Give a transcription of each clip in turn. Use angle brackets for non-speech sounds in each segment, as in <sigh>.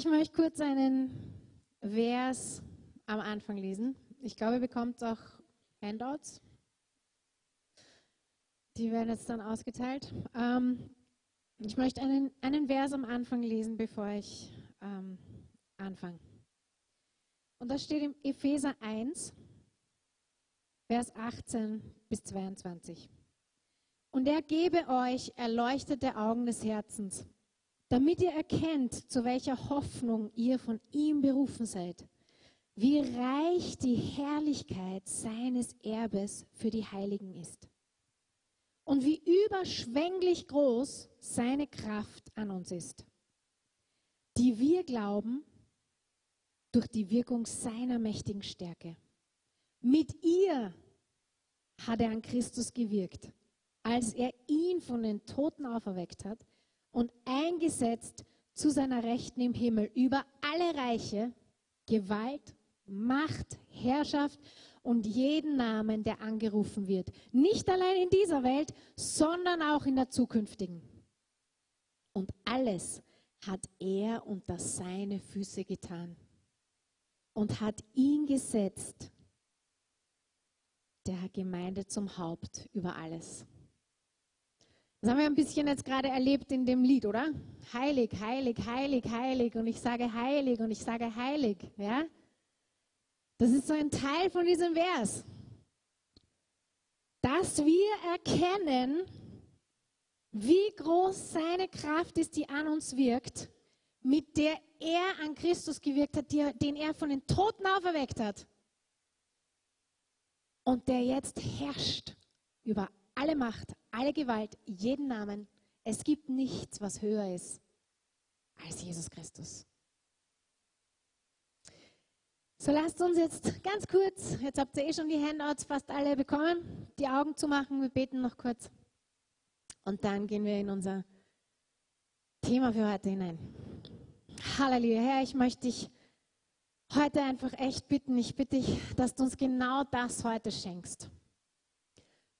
Ich möchte kurz einen Vers am Anfang lesen. Ich glaube, ihr bekommt auch Handouts. Die werden jetzt dann ausgeteilt. Ähm, ich möchte einen, einen Vers am Anfang lesen, bevor ich ähm, anfange. Und das steht im Epheser 1, Vers 18 bis 22. Und er gebe euch erleuchtete Augen des Herzens, damit ihr erkennt, zu welcher Hoffnung ihr von ihm berufen seid, wie reich die Herrlichkeit seines Erbes für die Heiligen ist und wie überschwänglich groß seine Kraft an uns ist, die wir glauben durch die Wirkung seiner mächtigen Stärke. Mit ihr hat er an Christus gewirkt, als er ihn von den Toten auferweckt hat und eingesetzt zu seiner Rechten im Himmel über alle Reiche, Gewalt, Macht, Herrschaft und jeden Namen, der angerufen wird. Nicht allein in dieser Welt, sondern auch in der zukünftigen. Und alles hat er unter seine Füße getan und hat ihn gesetzt, der Gemeinde zum Haupt über alles. Das haben wir ein bisschen jetzt gerade erlebt in dem Lied, oder? Heilig, heilig, heilig, heilig. Und ich sage heilig und ich sage heilig. Ja? Das ist so ein Teil von diesem Vers. Dass wir erkennen, wie groß seine Kraft ist, die an uns wirkt, mit der er an Christus gewirkt hat, den er von den Toten auferweckt hat. Und der jetzt herrscht über alle Macht, alle Gewalt, jeden Namen. Es gibt nichts, was höher ist als Jesus Christus. So lasst uns jetzt ganz kurz, jetzt habt ihr eh schon die Handouts fast alle bekommen, die Augen zu machen. Wir beten noch kurz. Und dann gehen wir in unser Thema für heute hinein. Halleluja, Herr, ich möchte dich heute einfach echt bitten. Ich bitte dich, dass du uns genau das heute schenkst.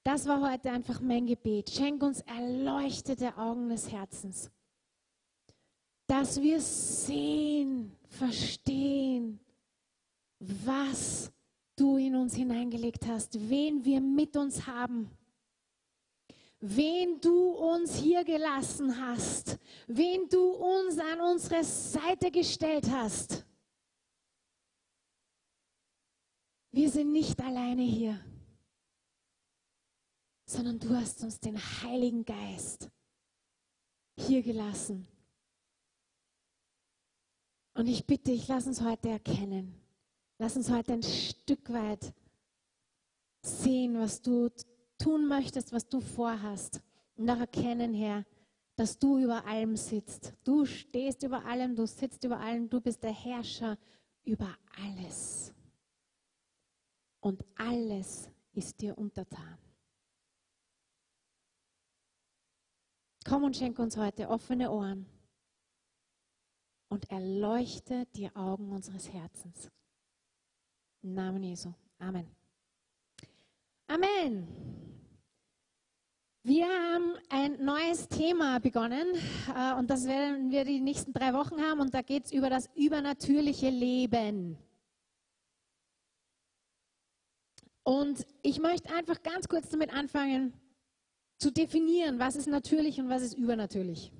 Das war heute einfach mein Gebet. Schenk uns erleuchtete Augen des Herzens. Dass wir sehen, verstehen, was du in uns hineingelegt hast, wen wir mit uns haben, wen du uns hier gelassen hast, wen du uns an unsere Seite gestellt hast. Wir sind nicht alleine hier, sondern du hast uns den Heiligen Geist hier gelassen. Und ich bitte, ich lass uns heute erkennen, Lass uns heute ein Stück weit sehen, was du tun möchtest, was du vorhast. Und auch erkennen, Herr, dass du über allem sitzt. Du stehst über allem, du sitzt über allem, du bist der Herrscher über alles. Und alles ist dir untertan. Komm und schenk uns heute offene Ohren und erleuchte die Augen unseres Herzens. Im Namen Jesu. Amen. Amen. Wir haben ein neues Thema begonnen äh, und das werden wir die nächsten drei Wochen haben und da geht es über das übernatürliche Leben. Und ich möchte einfach ganz kurz damit anfangen zu definieren, was ist natürlich und was ist übernatürlich.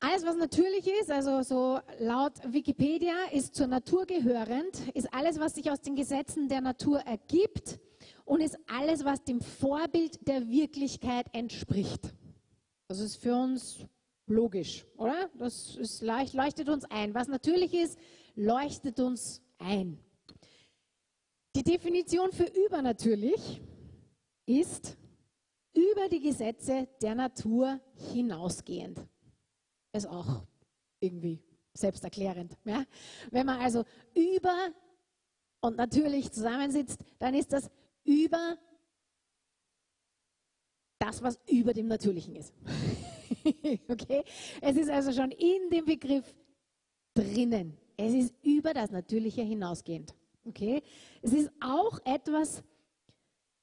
Alles, was natürlich ist, also so laut Wikipedia, ist zur Natur gehörend, ist alles, was sich aus den Gesetzen der Natur ergibt und ist alles, was dem Vorbild der Wirklichkeit entspricht. Das ist für uns logisch, oder? Das ist, leuchtet uns ein. Was natürlich ist, leuchtet uns ein. Die Definition für übernatürlich ist über die Gesetze der Natur hinausgehend ist auch irgendwie selbsterklärend. Ja? Wenn man also über und natürlich zusammensitzt, dann ist das über das, was über dem Natürlichen ist. <laughs> okay? Es ist also schon in dem Begriff drinnen. Es ist über das Natürliche hinausgehend. Okay? Es ist auch etwas,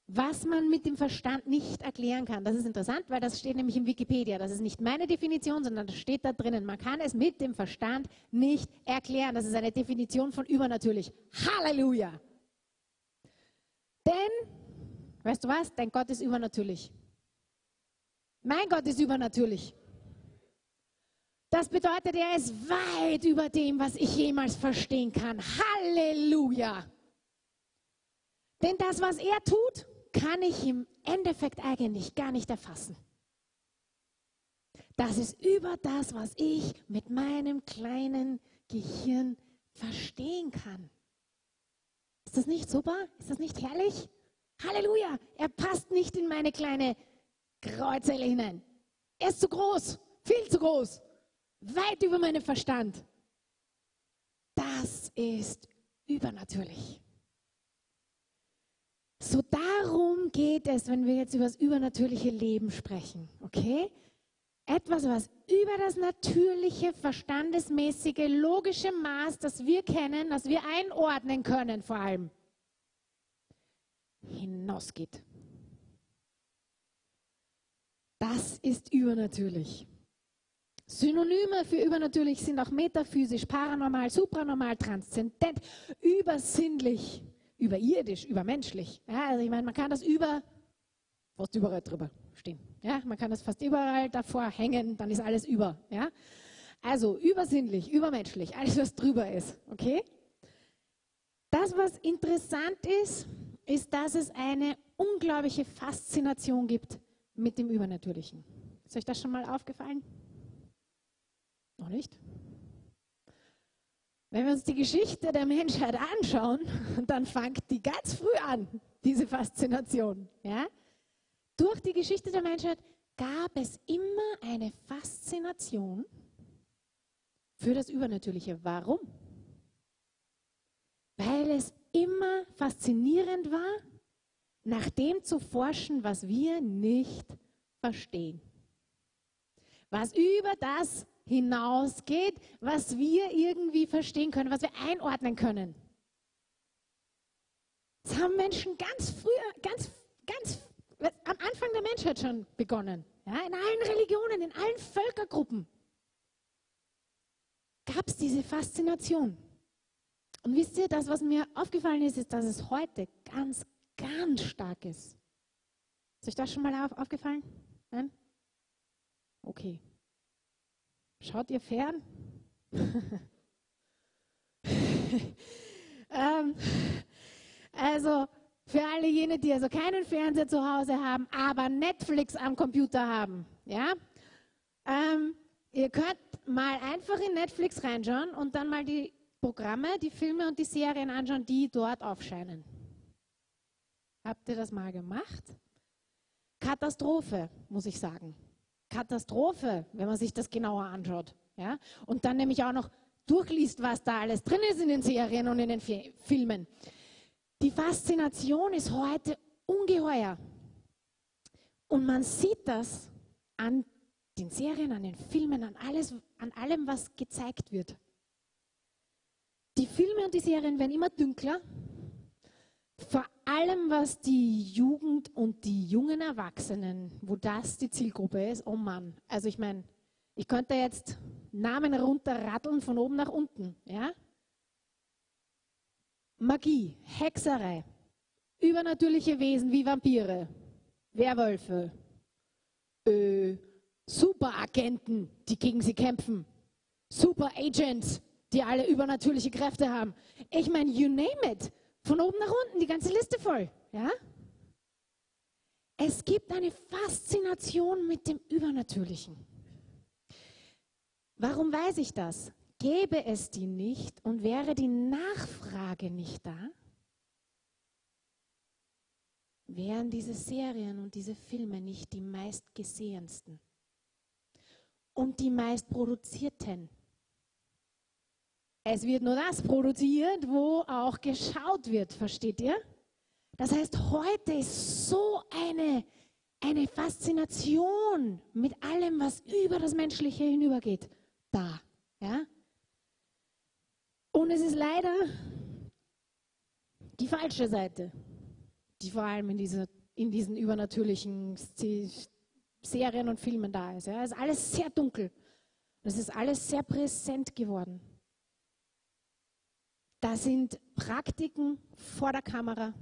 was man mit dem Verstand nicht erklären kann. Das ist interessant, weil das steht nämlich in Wikipedia. Das ist nicht meine Definition, sondern das steht da drinnen. Man kann es mit dem Verstand nicht erklären. Das ist eine Definition von übernatürlich. Halleluja! Denn, weißt du was? Dein Gott ist übernatürlich. Mein Gott ist übernatürlich. Das bedeutet, er ist weit über dem, was ich jemals verstehen kann. Halleluja! Denn das, was er tut, kann ich im Endeffekt eigentlich gar nicht erfassen. Das ist über das, was ich mit meinem kleinen Gehirn verstehen kann. Ist das nicht super? Ist das nicht herrlich? Halleluja! Er passt nicht in meine kleine Kreuzelle hinein. Er ist zu groß, viel zu groß, weit über meinen Verstand. Das ist übernatürlich. So darum geht es, wenn wir jetzt über das übernatürliche Leben sprechen, okay? Etwas, was über das natürliche, verstandesmäßige, logische Maß, das wir kennen, das wir einordnen können vor allem, hinausgeht. Das ist übernatürlich. Synonyme für übernatürlich sind auch metaphysisch, paranormal, supranormal, transzendent, übersinnlich überirdisch, übermenschlich. Ja, also ich meine, man kann das über, fast überall drüber stehen. Ja, man kann das fast überall davor hängen, dann ist alles über. Ja, also übersinnlich, übermenschlich, alles was drüber ist. Okay? Das, was interessant ist, ist, dass es eine unglaubliche Faszination gibt mit dem Übernatürlichen. Ist euch das schon mal aufgefallen? Noch nicht? Wenn wir uns die Geschichte der Menschheit anschauen, <laughs> dann fängt die ganz früh an, diese Faszination. Ja? Durch die Geschichte der Menschheit gab es immer eine Faszination für das Übernatürliche. Warum? Weil es immer faszinierend war, nach dem zu forschen, was wir nicht verstehen. Was über das hinausgeht, was wir irgendwie verstehen können, was wir einordnen können. Das haben Menschen ganz früher, ganz, ganz am Anfang der Menschheit schon begonnen. Ja, in allen Religionen, in allen Völkergruppen gab es diese Faszination. Und wisst ihr, das, was mir aufgefallen ist, ist, dass es heute ganz, ganz stark ist. Ist euch das schon mal auf, aufgefallen? Nein? Okay. Schaut ihr fern? <laughs> ähm, also für alle jene, die also keinen Fernseher zu Hause haben, aber Netflix am Computer haben, ja, ähm, ihr könnt mal einfach in Netflix reinschauen und dann mal die Programme, die Filme und die Serien anschauen, die dort aufscheinen. Habt ihr das mal gemacht? Katastrophe, muss ich sagen. Katastrophe, wenn man sich das genauer anschaut. Ja? Und dann nämlich auch noch durchliest, was da alles drin ist in den Serien und in den Filmen. Die Faszination ist heute ungeheuer. Und man sieht das an den Serien, an den Filmen, an, alles, an allem, was gezeigt wird. Die Filme und die Serien werden immer dünkler, vor allem was die Jugend und die jungen Erwachsenen, wo das die Zielgruppe ist, oh Mann. Also ich meine, ich könnte jetzt Namen runterratteln von oben nach unten. Ja? Magie, Hexerei, übernatürliche Wesen wie Vampire, Werwölfe, äh, Superagenten, die gegen sie kämpfen, Superagents, die alle übernatürliche Kräfte haben. Ich meine, you name it. Von oben nach unten, die ganze Liste voll. Ja? Es gibt eine Faszination mit dem Übernatürlichen. Warum weiß ich das? Gäbe es die nicht und wäre die Nachfrage nicht da, wären diese Serien und diese Filme nicht die meistgesehensten und die meistproduzierten. Es wird nur das produziert, wo auch geschaut wird, versteht ihr? Das heißt, heute ist so eine, eine Faszination mit allem, was über das Menschliche hinübergeht, da. Ja? Und es ist leider die falsche Seite, die vor allem in dieser in diesen übernatürlichen Serien und Filmen da ist. Ja. Es ist alles sehr dunkel. Es ist alles sehr präsent geworden. Da sind Praktiken vor der Kamera.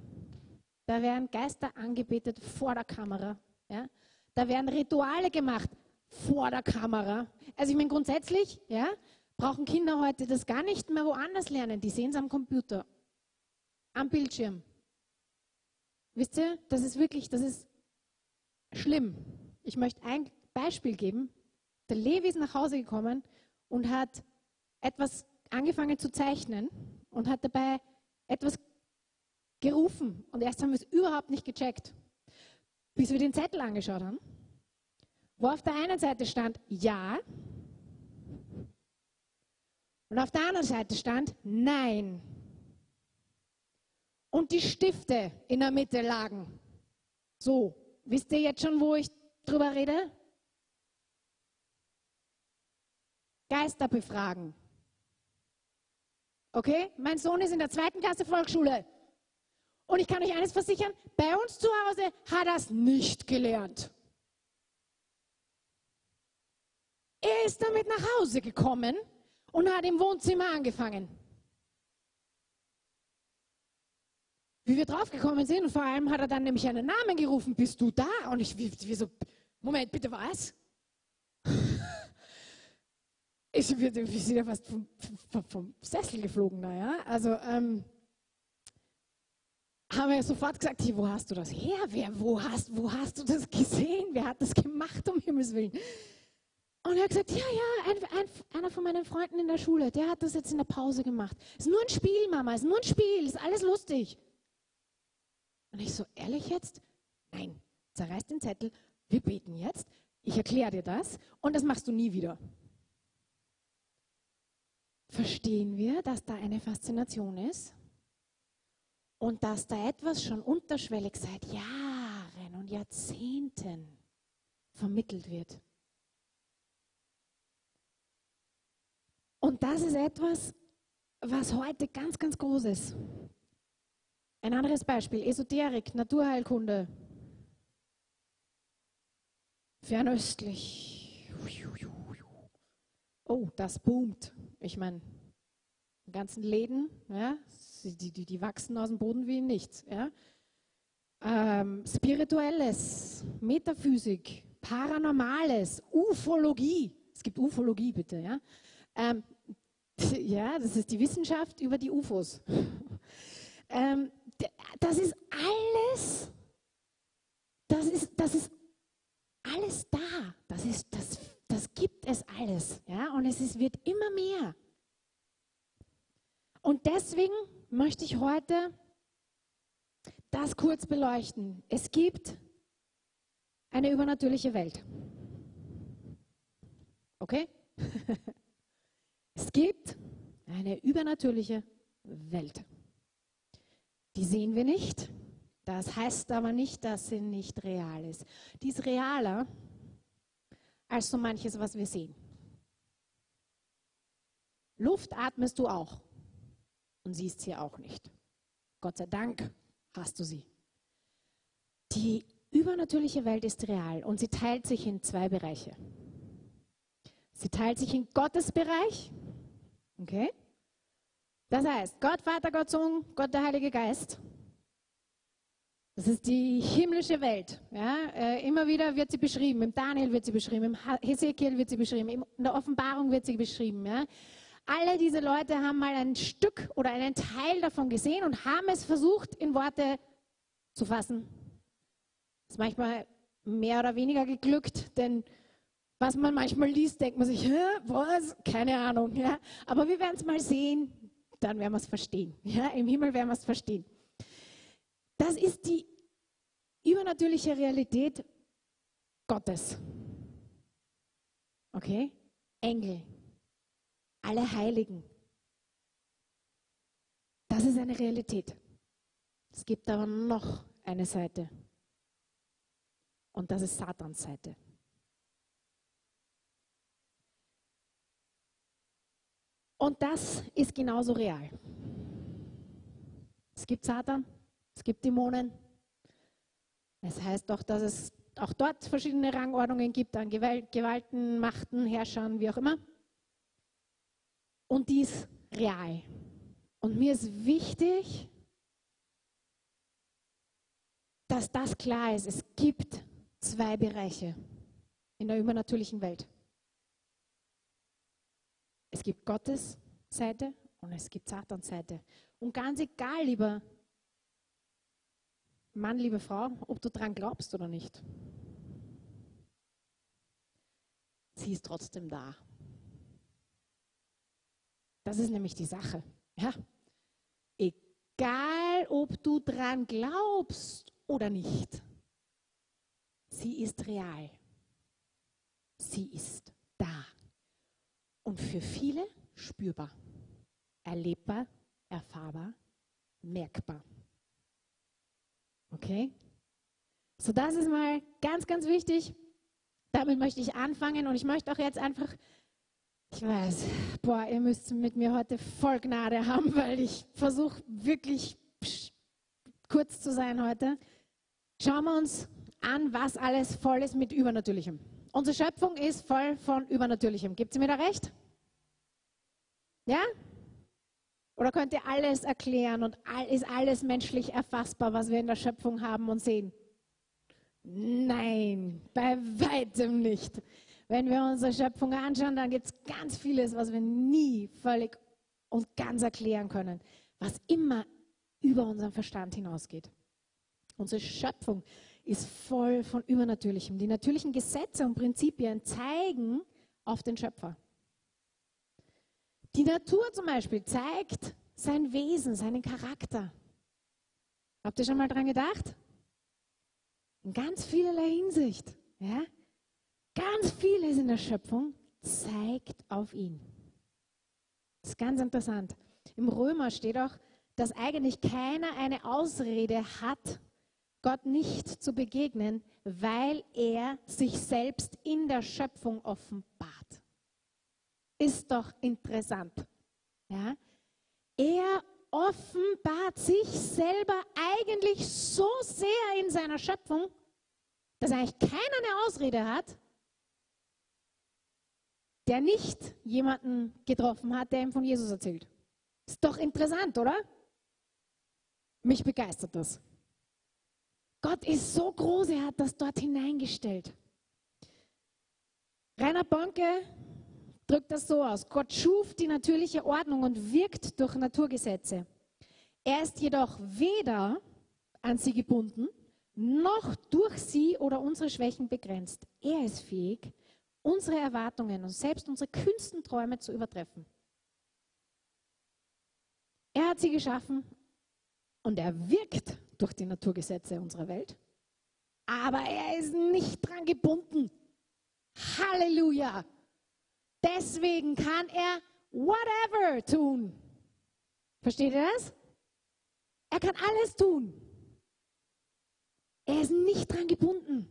Da werden Geister angebetet vor der Kamera. Ja. Da werden Rituale gemacht vor der Kamera. Also ich meine grundsätzlich, ja, brauchen Kinder heute das gar nicht mehr woanders lernen. Die sehen es am Computer, am Bildschirm. Wisst ihr, das ist wirklich, das ist schlimm. Ich möchte ein Beispiel geben. Der Levi ist nach Hause gekommen und hat etwas angefangen zu zeichnen und hat dabei etwas gerufen. Und erst haben wir es überhaupt nicht gecheckt, bis wir den Zettel angeschaut haben, wo auf der einen Seite stand Ja und auf der anderen Seite stand Nein und die Stifte in der Mitte lagen. So, wisst ihr jetzt schon, wo ich drüber rede? Geister befragen. Okay? Mein Sohn ist in der zweiten Klasse Volksschule. Und ich kann euch eines versichern, bei uns zu Hause hat er es nicht gelernt. Er ist damit nach Hause gekommen und hat im Wohnzimmer angefangen. Wie wir draufgekommen sind, und vor allem hat er dann nämlich einen Namen gerufen, bist du da? Und ich, wie, wie so, Moment, bitte was? Ich, sind ja fast vom, vom, vom Sessel geflogen, naja. Also, ähm, haben wir sofort gesagt, hey, wo hast du das her? Wer, wo, hast, wo hast du das gesehen? Wer hat das gemacht, um Himmels Willen? Und er hat gesagt, ja, ja, ein, ein, einer von meinen Freunden in der Schule, der hat das jetzt in der Pause gemacht. Ist nur ein Spiel, Mama, ist nur ein Spiel, ist alles lustig. Und ich so, ehrlich jetzt? Nein, zerreiß den Zettel, wir beten jetzt, ich erkläre dir das und das machst du nie wieder. Verstehen wir, dass da eine Faszination ist und dass da etwas schon unterschwellig seit Jahren und Jahrzehnten vermittelt wird? Und das ist etwas, was heute ganz, ganz groß ist. Ein anderes Beispiel, Esoterik, Naturheilkunde. Fernöstlich. Oh, das boomt. Ich meine, die ganzen Läden, ja, die, die, die wachsen aus dem Boden wie nichts. Ja. Ähm, Spirituelles, Metaphysik, Paranormales, Ufologie. Es gibt Ufologie, bitte. Ja, ähm, <laughs> ja das ist die Wissenschaft über die UFOs. <laughs> ähm, das ist alles, das ist, das ist alles da. Das, ist, das, gibt es alles. Ja? Und es ist, wird immer mehr. Und deswegen möchte ich heute das kurz beleuchten. Es gibt eine übernatürliche Welt. Okay? <laughs> es gibt eine übernatürliche Welt. Die sehen wir nicht. Das heißt aber nicht, dass sie nicht real ist. Die ist realer als so manches, was wir sehen. Luft atmest du auch und siehst sie auch nicht. Gott sei Dank hast du sie. Die übernatürliche Welt ist real und sie teilt sich in zwei Bereiche. Sie teilt sich in Gottes Bereich, okay? Das heißt, Gott, Vater, Gott, Sohn, Gott, der Heilige Geist. Das ist die himmlische Welt. Ja? Äh, immer wieder wird sie beschrieben. Im Daniel wird sie beschrieben, im Hesekiel wird sie beschrieben, in der Offenbarung wird sie beschrieben. Ja? Alle diese Leute haben mal ein Stück oder einen Teil davon gesehen und haben es versucht, in Worte zu fassen. Das ist manchmal mehr oder weniger geglückt, denn was man manchmal liest, denkt man sich, was? Keine Ahnung. Ja? Aber wir werden es mal sehen dann werden wir es verstehen. Ja, Im Himmel werden wir es verstehen. Das ist die übernatürliche Realität Gottes. Okay? Engel, alle Heiligen. Das ist eine Realität. Es gibt aber noch eine Seite. Und das ist Satans Seite. Und das ist genauso real. Es gibt Satan, es gibt Dämonen. Es heißt doch, dass es auch dort verschiedene Rangordnungen gibt an Gewalten, Machten, Herrschern, wie auch immer. Und die ist real. Und mir ist wichtig, dass das klar ist. Es gibt zwei Bereiche in der übernatürlichen Welt. Es gibt Gottes Seite und es gibt Satans Seite. Und ganz egal, lieber Mann, liebe Frau, ob du dran glaubst oder nicht, sie ist trotzdem da. Das ist nämlich die Sache. Ja? Egal, ob du dran glaubst oder nicht, sie ist real. Sie ist da. Und für viele spürbar, erlebbar, erfahrbar, merkbar. Okay? So, das ist mal ganz, ganz wichtig. Damit möchte ich anfangen und ich möchte auch jetzt einfach, ich weiß, boah, ihr müsst mit mir heute voll Gnade haben, <laughs> weil ich versuche wirklich kurz zu sein heute. Schauen wir uns an, was alles voll ist mit Übernatürlichem. Unsere Schöpfung ist voll von Übernatürlichem. Gibt es mir da recht? Ja? Oder könnt ihr alles erklären und ist alles menschlich erfassbar, was wir in der Schöpfung haben und sehen? Nein, bei weitem nicht. Wenn wir unsere Schöpfung anschauen, dann gibt es ganz vieles, was wir nie völlig und ganz erklären können, was immer über unseren Verstand hinausgeht. Unsere Schöpfung ist voll von Übernatürlichem. Die natürlichen Gesetze und Prinzipien zeigen auf den Schöpfer. Die Natur zum Beispiel zeigt sein Wesen, seinen Charakter. Habt ihr schon mal dran gedacht? In ganz vielerlei Hinsicht. Ja? Ganz vieles in der Schöpfung zeigt auf ihn. Das ist ganz interessant. Im Römer steht auch, dass eigentlich keiner eine Ausrede hat, Gott nicht zu begegnen, weil er sich selbst in der Schöpfung offenbart. Ist doch interessant. Ja? Er offenbart sich selber eigentlich so sehr in seiner Schöpfung, dass eigentlich keiner eine Ausrede hat, der nicht jemanden getroffen hat, der ihm von Jesus erzählt. Ist doch interessant, oder? Mich begeistert das. Gott ist so groß, er hat das dort hineingestellt. Rainer Bonke drückt das so aus. Gott schuf die natürliche Ordnung und wirkt durch Naturgesetze. Er ist jedoch weder an sie gebunden, noch durch sie oder unsere Schwächen begrenzt. Er ist fähig, unsere Erwartungen und selbst unsere kühnsten Träume zu übertreffen. Er hat sie geschaffen und er wirkt durch die Naturgesetze unserer Welt. Aber er ist nicht dran gebunden. Halleluja! Deswegen kann er whatever tun. Versteht ihr das? Er kann alles tun. Er ist nicht dran gebunden.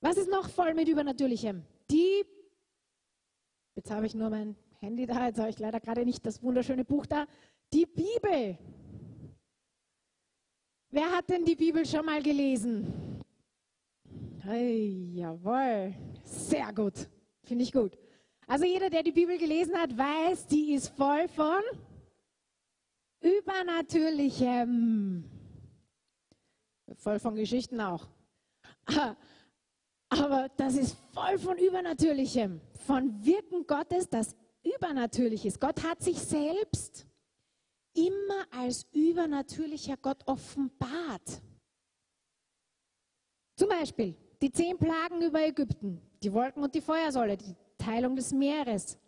Was ist noch voll mit Übernatürlichem? Die, jetzt habe ich nur mein Handy da, jetzt habe ich leider gerade nicht das wunderschöne Buch da, die Bibel. Wer hat denn die Bibel schon mal gelesen? Hey, jawohl, sehr gut, finde ich gut. Also jeder, der die Bibel gelesen hat, weiß, die ist voll von Übernatürlichem. Voll von Geschichten auch. <laughs> Aber das ist voll von Übernatürlichem, von Wirken Gottes, das übernatürlich ist. Gott hat sich selbst immer als übernatürlicher Gott offenbart. Zum Beispiel die zehn Plagen über Ägypten, die Wolken und die Feuersäule, die Teilung des Meeres.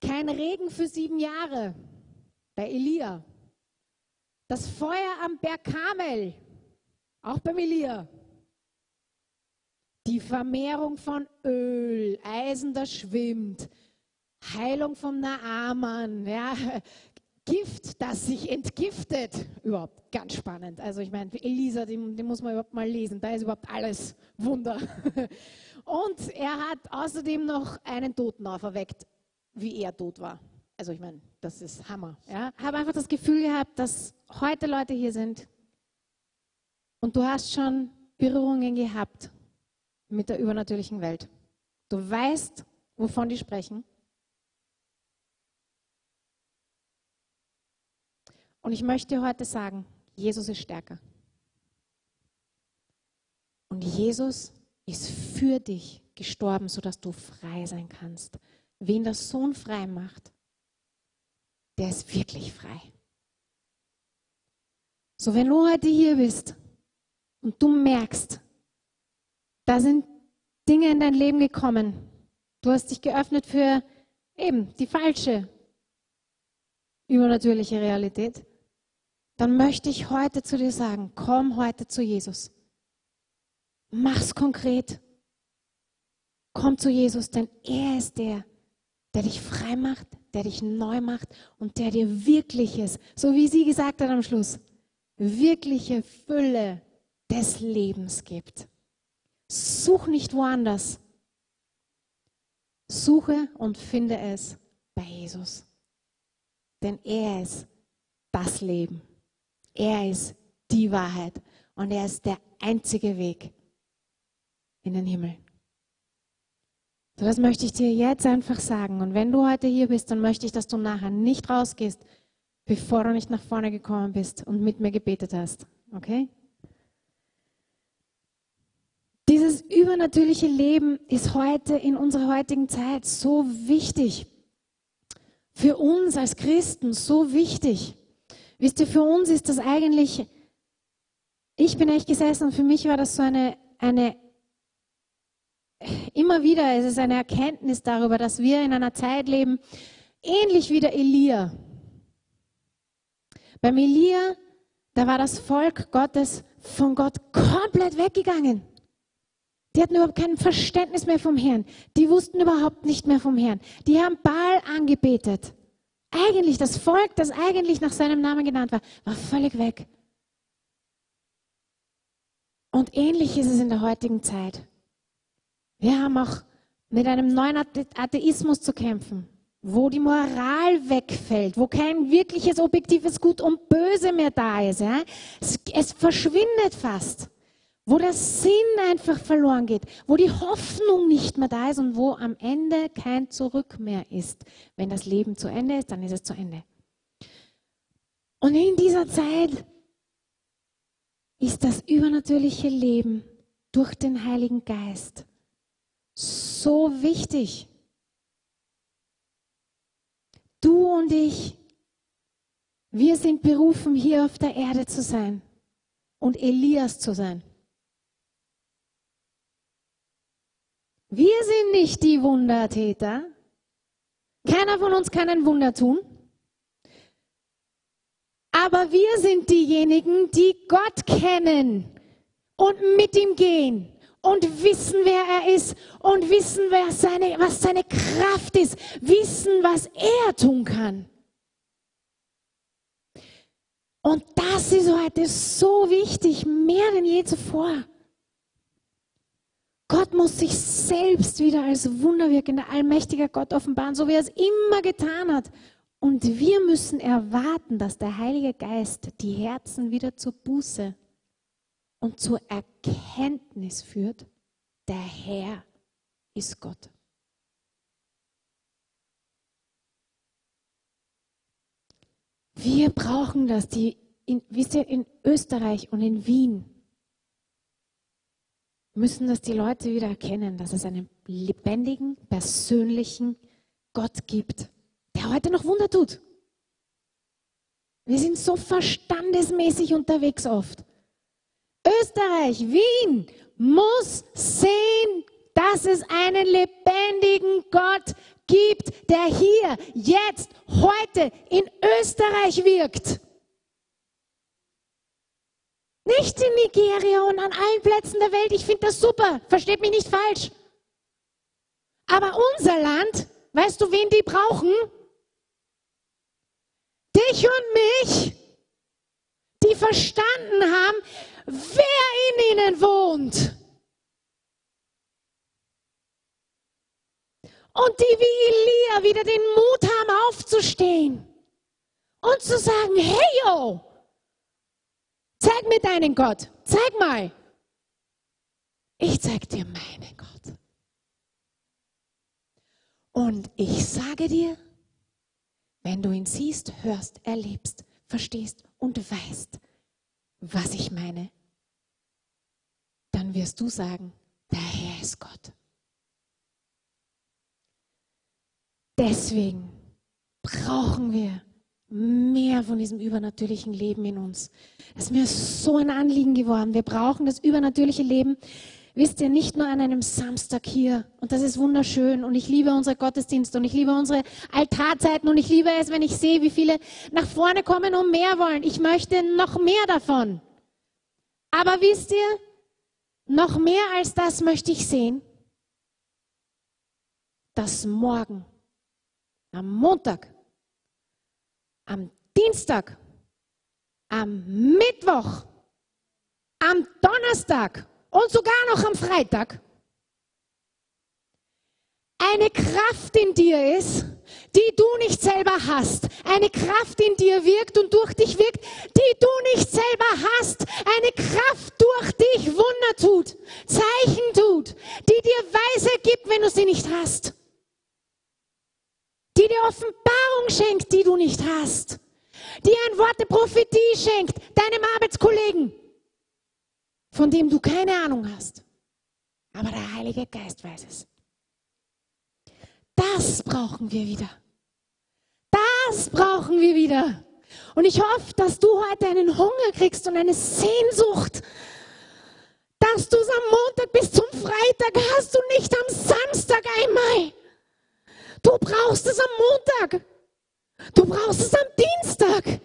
Kein Regen für sieben Jahre bei Elia. Das Feuer am Berg Kamel, auch beim Elia. Die Vermehrung von Öl, Eisen, das schwimmt. Heilung vom Naaman, ja, <laughs> Gift, das sich entgiftet. Überhaupt ganz spannend. Also ich meine, Elisa, den, den, muss man überhaupt mal lesen. Da ist überhaupt alles Wunder. <laughs> Und er hat außerdem noch einen Toten auferweckt, wie er tot war. Also ich meine, das ist Hammer. Ja. Habe einfach das Gefühl gehabt, dass heute Leute hier sind, Und du hast schon Berührungen gehabt mit der übernatürlichen Welt. Du weißt, wovon die sprechen. Und ich möchte heute sagen, Jesus ist stärker. Und Jesus ist für dich gestorben, sodass du frei sein kannst. Wen der Sohn frei macht, der ist wirklich frei. So, wenn du heute hier bist und du merkst, da sind Dinge in dein Leben gekommen, du hast dich geöffnet für eben die falsche übernatürliche Realität, dann möchte ich heute zu dir sagen, komm heute zu Jesus. Mach's konkret. Komm zu Jesus, denn er ist der, der dich frei macht, der dich neu macht und der dir wirkliches, so wie sie gesagt hat am Schluss, wirkliche Fülle des Lebens gibt. Such nicht woanders. Suche und finde es bei Jesus. Denn er ist das Leben. Er ist die Wahrheit und er ist der einzige Weg in den Himmel. So, das möchte ich dir jetzt einfach sagen. Und wenn du heute hier bist, dann möchte ich, dass du nachher nicht rausgehst, bevor du nicht nach vorne gekommen bist und mit mir gebetet hast. Okay? Dieses übernatürliche Leben ist heute in unserer heutigen Zeit so wichtig. Für uns als Christen so wichtig. Wisst ihr, für uns ist das eigentlich, ich bin echt gesessen und für mich war das so eine, eine immer wieder ist es eine Erkenntnis darüber, dass wir in einer Zeit leben, ähnlich wie der Elia. Beim Elia, da war das Volk Gottes von Gott komplett weggegangen. Die hatten überhaupt kein Verständnis mehr vom Herrn. Die wussten überhaupt nicht mehr vom Herrn. Die haben Baal angebetet. Eigentlich das Volk, das eigentlich nach seinem Namen genannt war, war völlig weg. Und ähnlich ist es in der heutigen Zeit. Wir haben auch mit einem neuen Atheismus zu kämpfen, wo die Moral wegfällt, wo kein wirkliches objektives Gut und Böse mehr da ist. Ja? Es, es verschwindet fast wo der Sinn einfach verloren geht, wo die Hoffnung nicht mehr da ist und wo am Ende kein Zurück mehr ist. Wenn das Leben zu Ende ist, dann ist es zu Ende. Und in dieser Zeit ist das übernatürliche Leben durch den Heiligen Geist so wichtig. Du und ich, wir sind berufen, hier auf der Erde zu sein und Elias zu sein. Wir sind nicht die Wundertäter. Keiner von uns kann ein Wunder tun. Aber wir sind diejenigen, die Gott kennen und mit ihm gehen und wissen, wer er ist und wissen, wer seine, was seine Kraft ist, wissen, was er tun kann. Und das ist heute so wichtig, mehr denn je zuvor. Gott muss sich selbst wieder als wunderwirkender, allmächtiger Gott offenbaren, so wie er es immer getan hat. Und wir müssen erwarten, dass der Heilige Geist die Herzen wieder zur Buße und zur Erkenntnis führt, der Herr ist Gott. Wir brauchen das. Die, in, wisst ihr, in Österreich und in Wien müssen das die Leute wieder erkennen, dass es einen lebendigen, persönlichen Gott gibt, der heute noch Wunder tut. Wir sind so verstandesmäßig unterwegs oft. Österreich, Wien muss sehen, dass es einen lebendigen Gott gibt, der hier, jetzt, heute in Österreich wirkt. Nicht in Nigeria und an allen Plätzen der Welt. Ich finde das super. Versteht mich nicht falsch. Aber unser Land, weißt du, wen die brauchen? Dich und mich, verstanden haben, wer in ihnen wohnt. Und die wie Elia wieder den Mut haben, aufzustehen und zu sagen, hey yo, Zeig mir deinen Gott. Zeig mal. Ich zeig dir meinen Gott. Und ich sage dir, wenn du ihn siehst, hörst, erlebst, verstehst und weißt, was ich meine, dann wirst du sagen, der Herr ist Gott. Deswegen brauchen wir mehr von diesem übernatürlichen Leben in uns. Das ist mir so ein Anliegen geworden. Wir brauchen das übernatürliche Leben. Wisst ihr, nicht nur an einem Samstag hier. Und das ist wunderschön. Und ich liebe unsere Gottesdienste und ich liebe unsere Altarzeiten und ich liebe es, wenn ich sehe, wie viele nach vorne kommen und mehr wollen. Ich möchte noch mehr davon. Aber wisst ihr, noch mehr als das möchte ich sehen, dass morgen, am Montag, am Dienstag, am Mittwoch, am Donnerstag und sogar noch am Freitag eine Kraft in dir ist, die du nicht selber hast. Eine Kraft in dir wirkt und durch dich wirkt, die du nicht selber hast. Eine Kraft durch dich Wunder tut, Zeichen tut, die dir Weise gibt, wenn du sie nicht hast. Die dir Offenbarung schenkt, die du nicht hast. Die ein Wort der Prophetie schenkt, deinem Arbeitskollegen, von dem du keine Ahnung hast. Aber der Heilige Geist weiß es. Das brauchen wir wieder. Das brauchen wir wieder. Und ich hoffe, dass du heute einen Hunger kriegst und eine Sehnsucht, dass du es am Montag bis zum Freitag hast und nicht am Samstag einmal. Du brauchst es am Montag. Du brauchst es am Dienstag.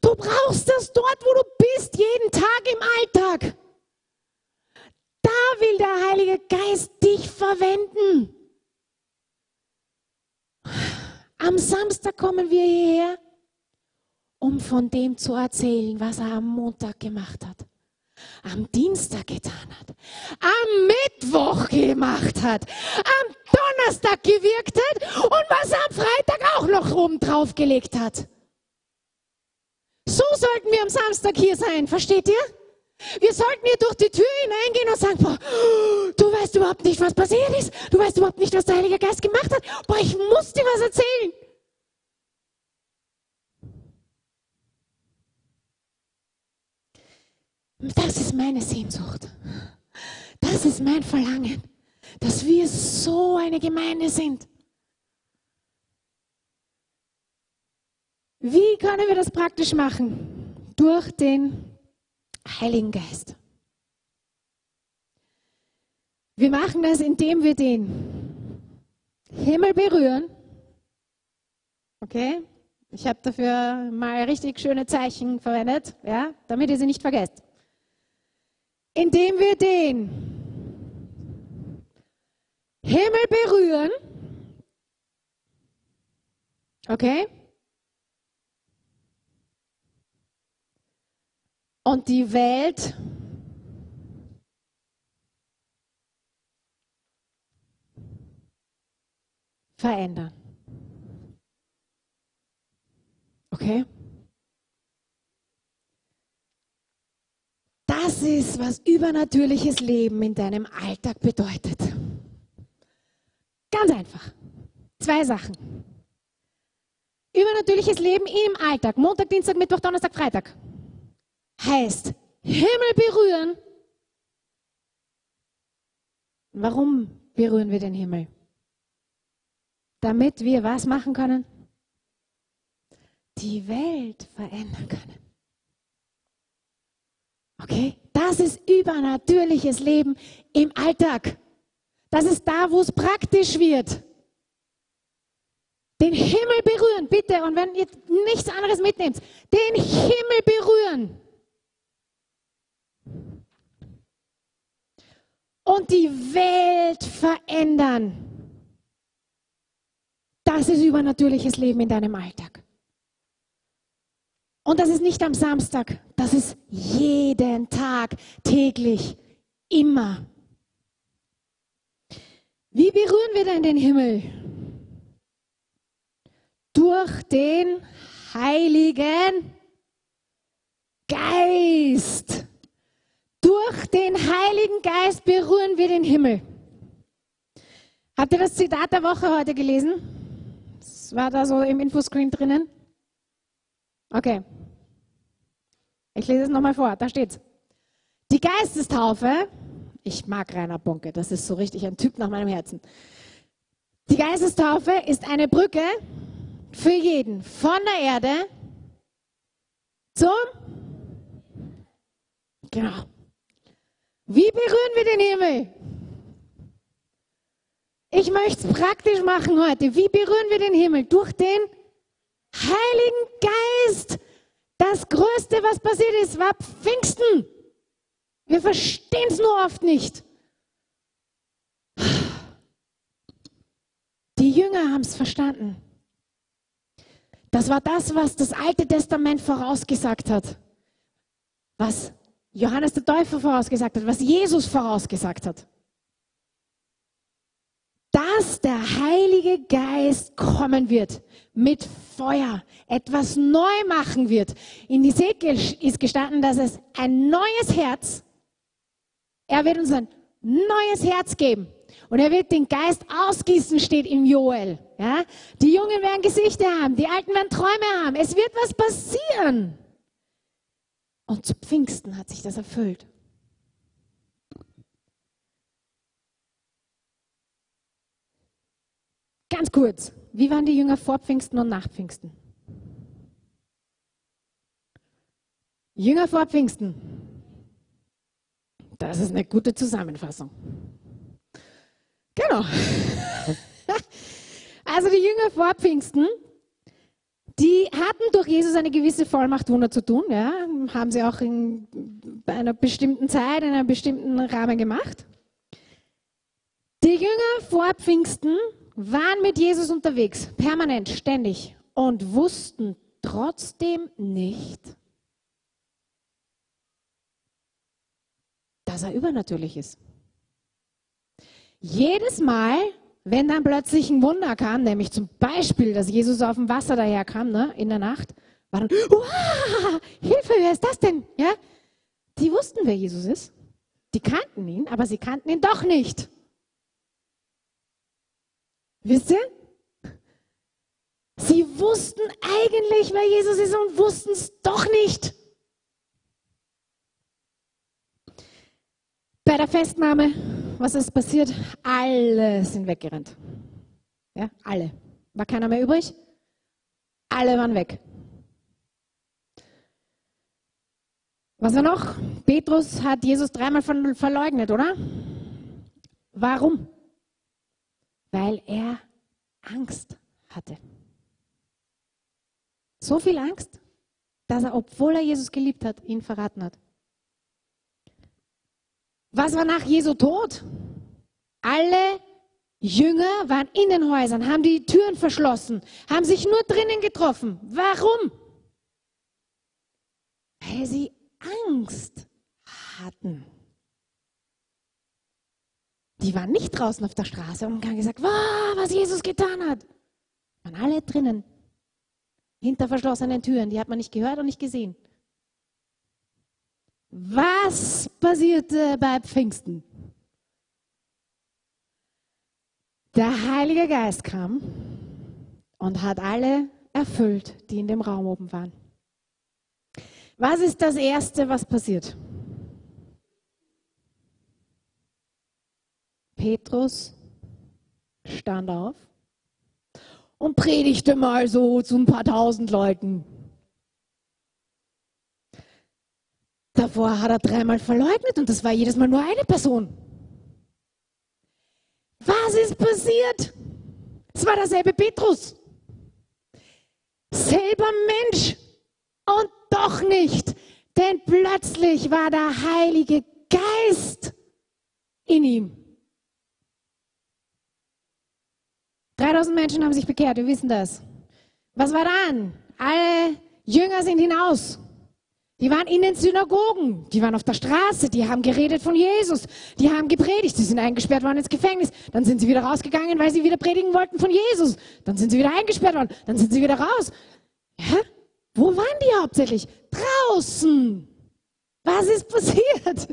Du brauchst es dort, wo du bist, jeden Tag im Alltag. Da will der Heilige Geist dich verwenden. Am Samstag kommen wir hierher, um von dem zu erzählen, was er am Montag gemacht hat, am Dienstag getan hat, am Mittwoch gemacht hat, am Donnerstag gewirkt hat und was er am Freitag auch noch oben drauf gelegt hat. So sollten wir am Samstag hier sein, versteht ihr? Wir sollten hier durch die Tür hineingehen und sagen, boah, du weißt überhaupt nicht, was passiert ist. Du weißt überhaupt nicht, was der Heilige Geist gemacht hat. Boah, ich muss dir was erzählen. Das ist meine Sehnsucht. Das ist mein Verlangen, dass wir so eine Gemeinde sind. Wie können wir das praktisch machen? Durch den Heiligen Geist. Wir machen das, indem wir den Himmel berühren. Okay? Ich habe dafür mal richtig schöne Zeichen verwendet, ja, damit ihr sie nicht vergesst. Indem wir den Himmel berühren. Okay? Und die Welt verändern. Okay? Das ist, was übernatürliches Leben in deinem Alltag bedeutet. Ganz einfach. Zwei Sachen. Übernatürliches Leben im Alltag. Montag, Dienstag, Mittwoch, Donnerstag, Freitag heißt Himmel berühren. Warum berühren wir den Himmel? Damit wir was machen können? Die Welt verändern können. Okay? Das ist übernatürliches Leben im Alltag. Das ist da, wo es praktisch wird. Den Himmel berühren, bitte. Und wenn ihr nichts anderes mitnehmt, den Himmel berühren. Und die Welt verändern. Das ist übernatürliches Leben in deinem Alltag. Und das ist nicht am Samstag, das ist jeden Tag, täglich, immer. Wie berühren wir denn den Himmel? Durch den Heiligen Geist. Durch den Heiligen Geist berühren wir den Himmel. Habt ihr das Zitat der Woche heute gelesen? Das war da so im Infoscreen drinnen. Okay. Ich lese es nochmal vor. Da steht's. Die Geistestaufe, ich mag Rainer Bonke, das ist so richtig ein Typ nach meinem Herzen. Die Geistestaufe ist eine Brücke für jeden von der Erde zum Genau. Wie berühren wir den Himmel? Ich möchte es praktisch machen heute. Wie berühren wir den Himmel? Durch den Heiligen Geist. Das Größte, was passiert ist, war Pfingsten. Wir verstehen es nur oft nicht. Die Jünger haben es verstanden. Das war das, was das Alte Testament vorausgesagt hat. Was Johannes der Täufer vorausgesagt hat, was Jesus vorausgesagt hat. Dass der Heilige Geist kommen wird mit Feuer, etwas neu machen wird. In Ezekiel ist gestanden, dass es ein neues Herz, er wird uns ein neues Herz geben. Und er wird den Geist ausgießen, steht im Joel. Ja? Die Jungen werden Gesichter haben, die Alten werden Träume haben. Es wird was passieren. Und zu Pfingsten hat sich das erfüllt. Ganz kurz, wie waren die Jünger vor Pfingsten und nach Pfingsten? Jünger vor Pfingsten. Das ist eine gute Zusammenfassung. Genau. <laughs> Also die Jünger vor Pfingsten, die hatten durch Jesus eine gewisse Vollmacht, Wunder zu tun. Ja, haben sie auch in einer bestimmten Zeit, in einem bestimmten Rahmen gemacht. Die Jünger vor Pfingsten waren mit Jesus unterwegs, permanent, ständig, und wussten trotzdem nicht, dass er übernatürlich ist. Jedes Mal, wenn dann plötzlich ein Wunder kam, nämlich zum Beispiel, dass Jesus auf dem Wasser daherkam ne, in der Nacht, war dann, Hilfe, wer ist das denn? Ja? Die wussten, wer Jesus ist. Die kannten ihn, aber sie kannten ihn doch nicht. Wisst ihr? Sie wussten eigentlich, wer Jesus ist und wussten es doch nicht. Bei der Festnahme, was ist passiert? Alle sind weggerannt. Ja, alle. War keiner mehr übrig? Alle waren weg. Was war noch? Petrus hat Jesus dreimal verleugnet, oder? Warum? Weil er Angst hatte. So viel Angst, dass er, obwohl er Jesus geliebt hat, ihn verraten hat. Was war nach Jesu Tod? Alle Jünger waren in den Häusern, haben die Türen verschlossen, haben sich nur drinnen getroffen. Warum? Weil sie Angst hatten. Die waren nicht draußen auf der Straße und haben gesagt, wow, was Jesus getan hat. Waren alle drinnen, hinter verschlossenen Türen. Die hat man nicht gehört und nicht gesehen. Was passierte bei Pfingsten? Der Heilige Geist kam und hat alle erfüllt, die in dem Raum oben waren. Was ist das Erste, was passiert? Petrus stand auf und predigte mal so zu ein paar tausend Leuten. Davor hat er dreimal verleugnet und das war jedes Mal nur eine Person. Was ist passiert? Es war derselbe Petrus. Selber Mensch und doch nicht, denn plötzlich war der Heilige Geist in ihm. 3000 Menschen haben sich bekehrt, wir wissen das. Was war dann? Alle Jünger sind hinaus. Die waren in den Synagogen, die waren auf der Straße, die haben geredet von Jesus, die haben gepredigt, sie sind eingesperrt worden ins Gefängnis, dann sind sie wieder rausgegangen, weil sie wieder predigen wollten von Jesus, dann sind sie wieder eingesperrt worden, dann sind sie wieder raus. Ja? Wo waren die hauptsächlich? Draußen. Was ist passiert?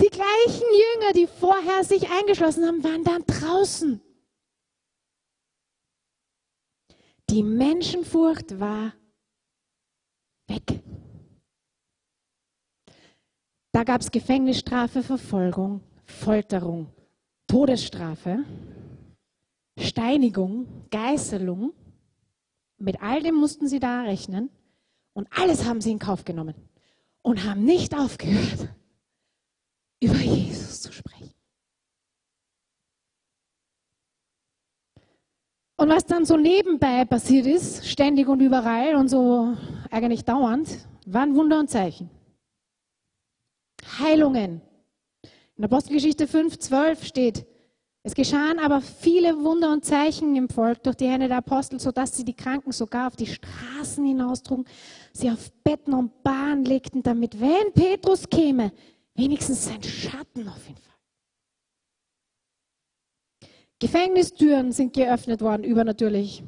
Die gleichen Jünger, die vorher sich eingeschlossen haben, waren dann draußen. Die Menschenfurcht war weg. Da gab es Gefängnisstrafe, Verfolgung, Folterung, Todesstrafe, Steinigung, Geißelung. Mit all dem mussten sie da rechnen. Und alles haben sie in Kauf genommen und haben nicht aufgehört, <laughs> über Jesus zu sprechen. Und was dann so nebenbei passiert ist, ständig und überall und so eigentlich dauernd, waren Wunder und Zeichen. Heilungen. In Apostelgeschichte 5, 12 steht, es geschahen aber viele Wunder und Zeichen im Volk durch die Hände der Apostel, sodass sie die Kranken sogar auf die Straßen hinaustrugen, sie auf Betten und Bahn legten, damit, wenn Petrus käme, wenigstens sein Schatten auf ihn fall. Gefängnistüren sind geöffnet worden, übernatürlich.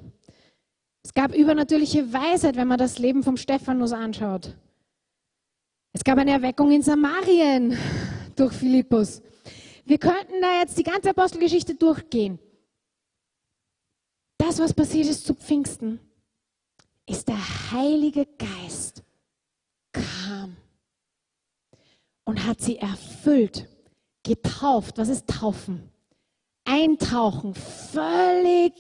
Es gab übernatürliche Weisheit, wenn man das Leben vom Stephanus anschaut. Es gab eine Erweckung in Samarien durch Philippus. Wir könnten da jetzt die ganze Apostelgeschichte durchgehen. Das, was passiert ist zu Pfingsten, ist der Heilige Geist kam und hat sie erfüllt, getauft. Was ist taufen? Eintauchen, völlig.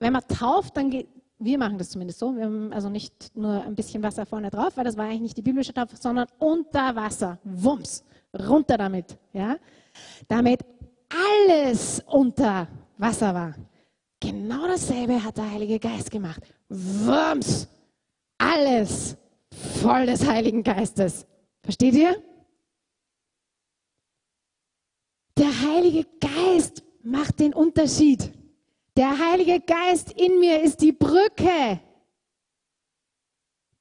Wenn man tauft, dann wir machen das zumindest so, wir haben also nicht nur ein bisschen Wasser vorne drauf, weil das war eigentlich nicht die biblische Taufe, sondern unter Wasser. Wumms runter damit. Ja? Damit alles unter Wasser war. Genau dasselbe hat der Heilige Geist gemacht. Wurms! Alles voll des Heiligen Geistes. Versteht ihr? Der Heilige Geist macht den Unterschied. Der Heilige Geist in mir ist die Brücke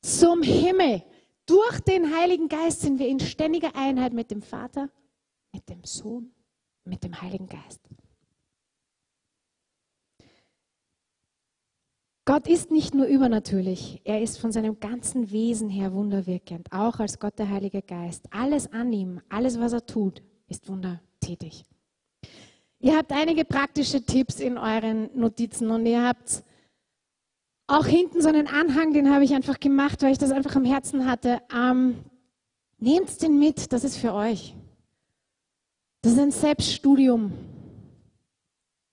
zum Himmel. Durch den Heiligen Geist sind wir in ständiger Einheit mit dem Vater, mit dem Sohn, mit dem Heiligen Geist. Gott ist nicht nur übernatürlich, er ist von seinem ganzen Wesen her wunderwirkend, auch als Gott der Heilige Geist. Alles an ihm, alles, was er tut, ist wundertätig. Ihr habt einige praktische Tipps in euren Notizen und ihr habt auch hinten so einen Anhang, den habe ich einfach gemacht, weil ich das einfach am Herzen hatte. Ähm, nehmt den mit, das ist für euch. Das ist ein Selbststudium,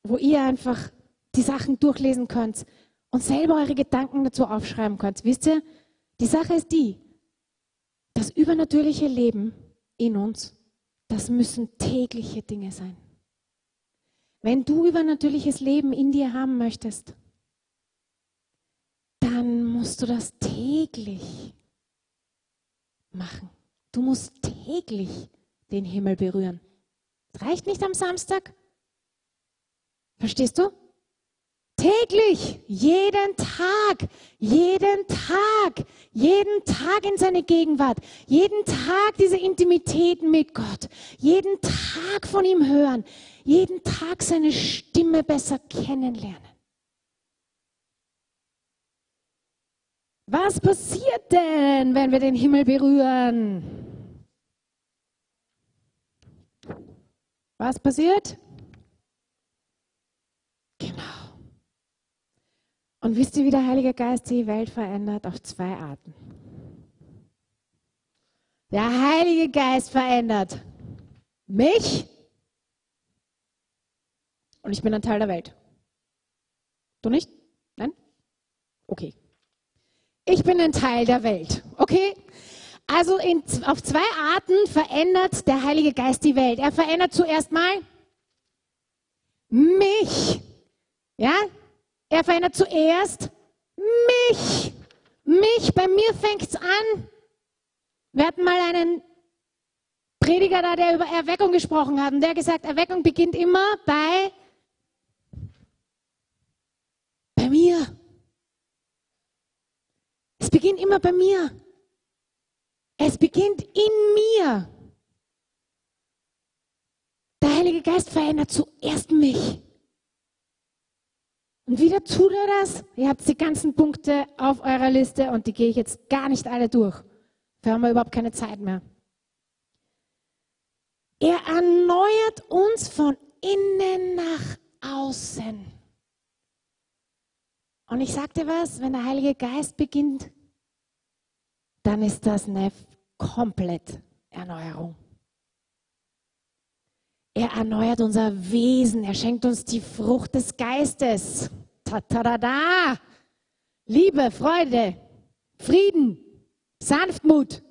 wo ihr einfach die Sachen durchlesen könnt und selber eure Gedanken dazu aufschreiben könnt. Wisst ihr, die Sache ist die, das übernatürliche Leben in uns, das müssen tägliche Dinge sein. Wenn du übernatürliches Leben in dir haben möchtest, dann musst du das täglich machen. Du musst täglich den Himmel berühren. Es reicht nicht am Samstag. Verstehst du? Täglich, jeden Tag, jeden Tag, jeden Tag in seine Gegenwart, jeden Tag diese Intimität mit Gott, jeden Tag von ihm hören, jeden Tag seine Stimme besser kennenlernen. Was passiert denn, wenn wir den Himmel berühren? Was passiert? Genau. Und wisst ihr, wie der Heilige Geist die Welt verändert? Auf zwei Arten. Der Heilige Geist verändert mich und ich bin ein Teil der Welt. Du nicht? Nein? Okay. Ich bin ein Teil der Welt. Okay? Also in, auf zwei Arten verändert der Heilige Geist die Welt. Er verändert zuerst mal mich. Ja? Er verändert zuerst mich. Mich. Bei mir fängt es an. Wir hatten mal einen Prediger da, der über Erweckung gesprochen hat und der hat gesagt, Erweckung beginnt immer bei bei mir. Es beginnt immer bei mir. Es beginnt in mir. Der Heilige Geist verändert zuerst mich. Und wieder tut er das. Ihr habt die ganzen Punkte auf eurer Liste und die gehe ich jetzt gar nicht alle durch. Da haben wir überhaupt keine Zeit mehr. Er erneuert uns von innen nach außen. Und ich sagte was, wenn der Heilige Geist beginnt, dann ist das eine komplett Erneuerung. Er erneuert unser Wesen, er schenkt uns die Frucht des Geistes. Ta -ta -da -da. Liebe, Freude, Frieden, Sanftmut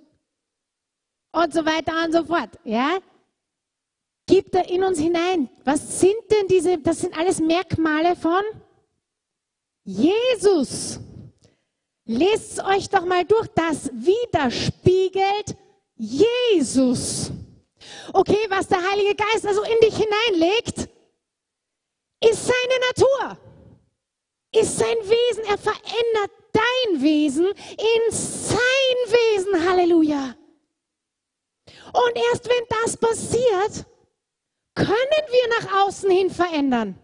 und so weiter und so fort. Ja? Gibt er in uns hinein. Was sind denn diese, das sind alles Merkmale von Jesus. Lest euch doch mal durch. Das widerspiegelt Jesus. Okay, was der Heilige Geist also in dich hineinlegt, ist seine Natur, ist sein Wesen. Er verändert dein Wesen in sein Wesen. Halleluja. Und erst wenn das passiert, können wir nach außen hin verändern.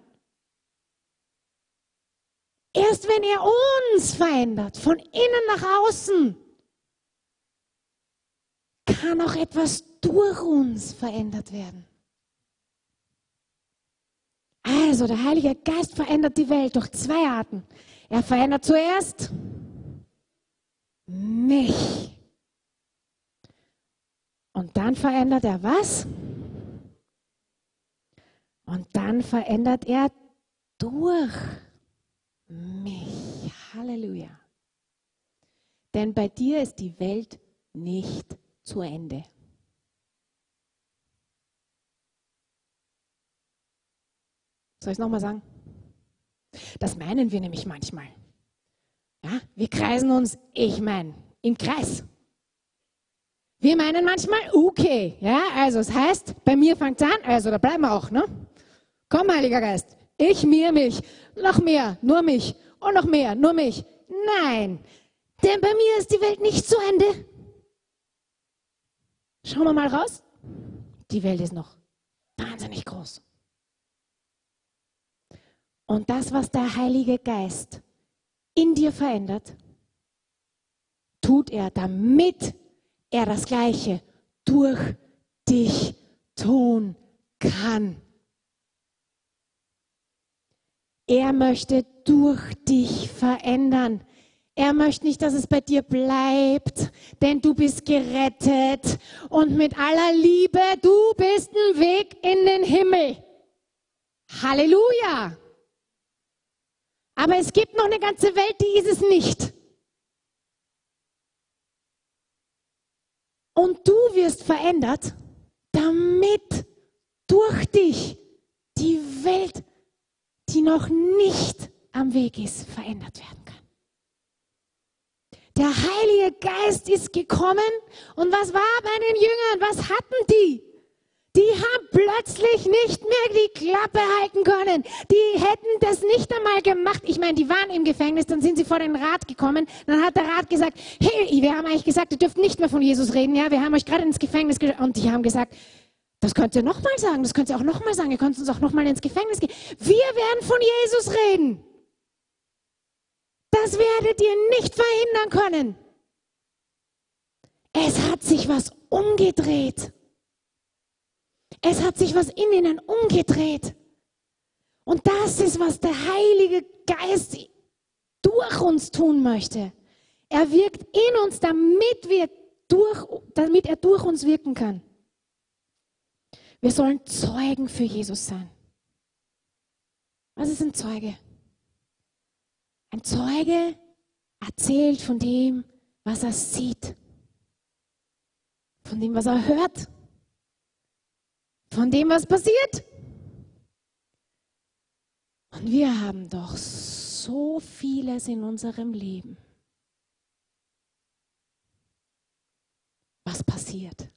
Erst wenn er uns verändert, von innen nach außen, kann auch etwas durch uns verändert werden. Also, der Heilige Geist verändert die Welt durch zwei Arten. Er verändert zuerst mich. Und dann verändert er was? Und dann verändert er durch mich. Halleluja. Denn bei dir ist die Welt nicht zu Ende. Soll ich es nochmal sagen? Das meinen wir nämlich manchmal. Ja, wir kreisen uns, ich meine, im Kreis. Wir meinen manchmal, okay, ja, also es heißt, bei mir fängt es an, also da bleiben wir auch, ne? Komm, Heiliger Geist, ich, mir, mich, noch mehr, nur mich und noch mehr, nur mich. Nein, denn bei mir ist die Welt nicht zu Ende. Schauen wir mal raus. Die Welt ist noch wahnsinnig groß. Und das, was der Heilige Geist in dir verändert, tut er, damit er das Gleiche durch dich tun kann. Er möchte durch dich verändern. Er möchte nicht, dass es bei dir bleibt, denn du bist gerettet und mit aller Liebe, du bist ein Weg in den Himmel. Halleluja! Aber es gibt noch eine ganze Welt, die ist es nicht. Und du wirst verändert, damit durch dich die Welt, die noch nicht am Weg ist, verändert werden kann. Der Heilige Geist ist gekommen und was war bei den Jüngern? Was hatten die? Die haben plötzlich nicht mehr die Klappe halten können. Die hätten das nicht einmal gemacht. Ich meine, die waren im Gefängnis, dann sind sie vor den Rat gekommen. Dann hat der Rat gesagt, hey, wir haben eigentlich gesagt, ihr dürft nicht mehr von Jesus reden. Ja, wir haben euch gerade ins Gefängnis geschickt. Und die haben gesagt, das könnt ihr nochmal sagen, das könnt ihr auch nochmal sagen. Ihr könnt uns auch nochmal ins Gefängnis gehen. Wir werden von Jesus reden. Das werdet ihr nicht verhindern können. Es hat sich was umgedreht. Es hat sich was in ihnen umgedreht. Und das ist, was der Heilige Geist durch uns tun möchte. Er wirkt in uns, damit, wir durch, damit er durch uns wirken kann. Wir sollen Zeugen für Jesus sein. Was ist ein Zeuge? Ein Zeuge erzählt von dem, was er sieht, von dem, was er hört, von dem, was passiert. Und wir haben doch so vieles in unserem Leben, was passiert.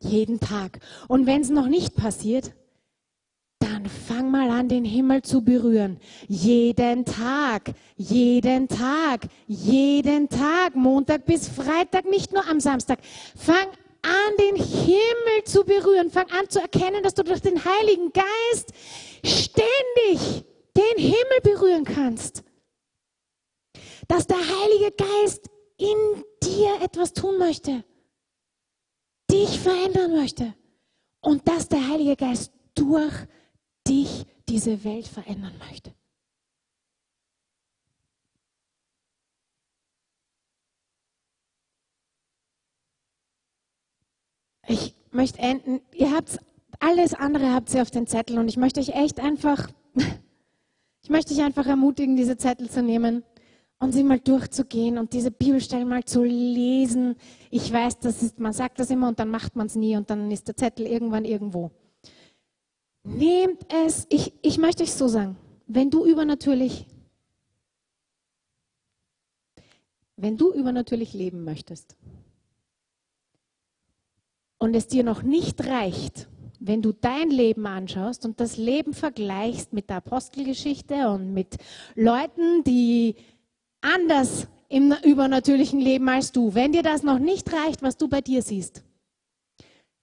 Jeden Tag. Und wenn es noch nicht passiert, dann fang mal an, den Himmel zu berühren. Jeden Tag, jeden Tag, jeden Tag, Montag bis Freitag, nicht nur am Samstag. Fang an, den Himmel zu berühren. Fang an zu erkennen, dass du durch den Heiligen Geist ständig den Himmel berühren kannst. Dass der Heilige Geist in dir etwas tun möchte, dich verändern möchte und dass der Heilige Geist durch dich diese Welt verändern möchte. Ich möchte enden. Ihr habt alles andere habt ihr auf den Zettel und ich möchte euch echt einfach, <laughs> ich möchte euch einfach ermutigen, diese Zettel zu nehmen und sie mal durchzugehen und diese Bibelstellen mal zu lesen. Ich weiß, das ist, man sagt das immer und dann macht man es nie und dann ist der Zettel irgendwann irgendwo. Nehmt es, ich, ich möchte euch so sagen, wenn du übernatürlich, wenn du übernatürlich leben möchtest, und es dir noch nicht reicht, wenn du dein Leben anschaust und das Leben vergleichst mit der Apostelgeschichte und mit Leuten, die anders im übernatürlichen Leben als du, wenn dir das noch nicht reicht, was du bei dir siehst,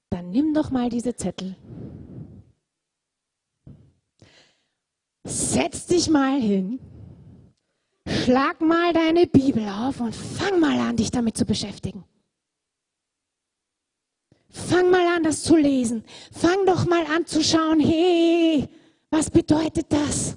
dann nimm doch mal diese Zettel. Setz dich mal hin, schlag mal deine Bibel auf und fang mal an, dich damit zu beschäftigen. Fang mal an, das zu lesen. Fang doch mal an zu schauen, hey, was bedeutet das?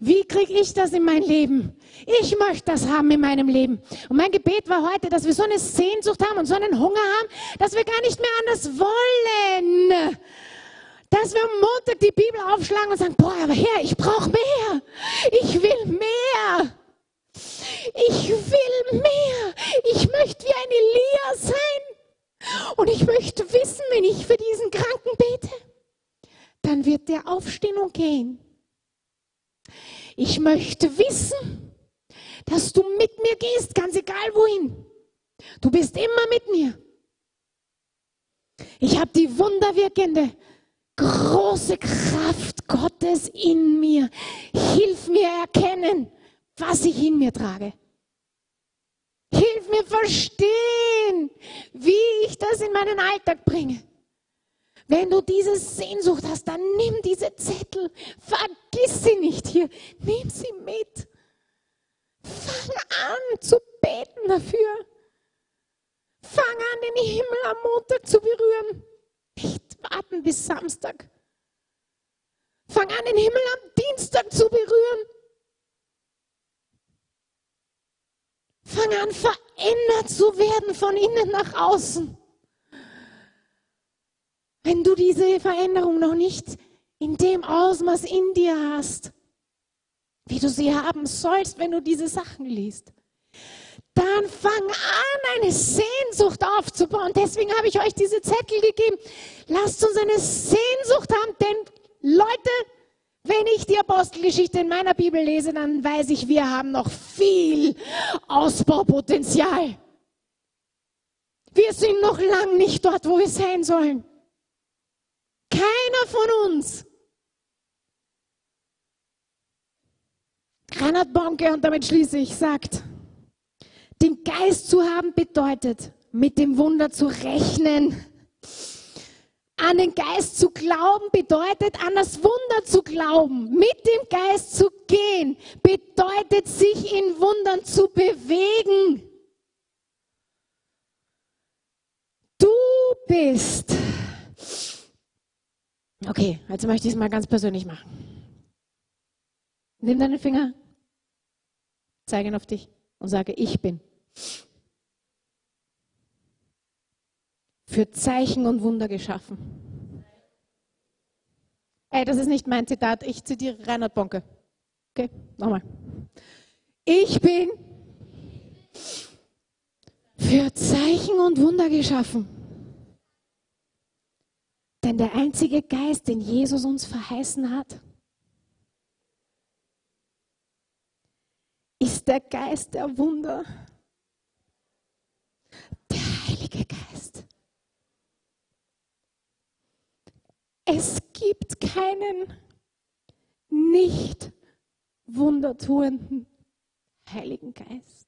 Wie kriege ich das in mein Leben? Ich möchte das haben in meinem Leben. Und mein Gebet war heute, dass wir so eine Sehnsucht haben und so einen Hunger haben, dass wir gar nicht mehr anders wollen. Dass wir am Montag die Bibel aufschlagen und sagen, boah, aber Herr, ich brauche mehr. Ich will mehr. Ich will mehr. Ich möchte wie eine Elia sein. Und ich möchte wissen, wenn ich für diesen Kranken bete, dann wird der aufstehen und gehen. Ich möchte wissen, dass du mit mir gehst, ganz egal wohin. Du bist immer mit mir. Ich habe die wunderwirkende, große Kraft Gottes in mir. Hilf mir erkennen, was ich in mir trage. Hilf mir verstehen, wie ich das in meinen Alltag bringe. Wenn du diese Sehnsucht hast, dann nimm diese Zettel, vergiss sie nicht hier, nimm sie mit. Fang an zu beten dafür. Fang an, den Himmel am Montag zu berühren. Nicht warten bis Samstag. Fang an, den Himmel am Dienstag zu berühren. An, verändert zu werden von innen nach außen. Wenn du diese Veränderung noch nicht in dem Ausmaß in dir hast, wie du sie haben sollst, wenn du diese Sachen liest, dann fang an, eine Sehnsucht aufzubauen. Deswegen habe ich euch diese Zettel gegeben. Lasst uns eine Sehnsucht haben, denn Leute, wenn ich die Apostelgeschichte in meiner Bibel lese, dann weiß ich, wir haben noch viel Ausbaupotenzial. Wir sind noch lang nicht dort, wo wir sein sollen. Keiner von uns. Reinhard Bonke, und damit schließe ich, sagt, den Geist zu haben bedeutet, mit dem Wunder zu rechnen. An den Geist zu glauben bedeutet, an das Wunder zu glauben. Mit dem Geist zu gehen bedeutet, sich in Wundern zu bewegen. Du bist. Okay, jetzt möchte ich es mal ganz persönlich machen. Nimm deinen Finger, zeige ihn auf dich und sage, ich bin. Für Zeichen und Wunder geschaffen. Ey, das ist nicht mein Zitat, ich zitiere Reinhard Bonke. Okay, nochmal. Ich bin für Zeichen und Wunder geschaffen. Denn der einzige Geist, den Jesus uns verheißen hat, ist der Geist der Wunder. Der Heilige Geist. Es gibt keinen nicht wundertuenden Heiligen Geist.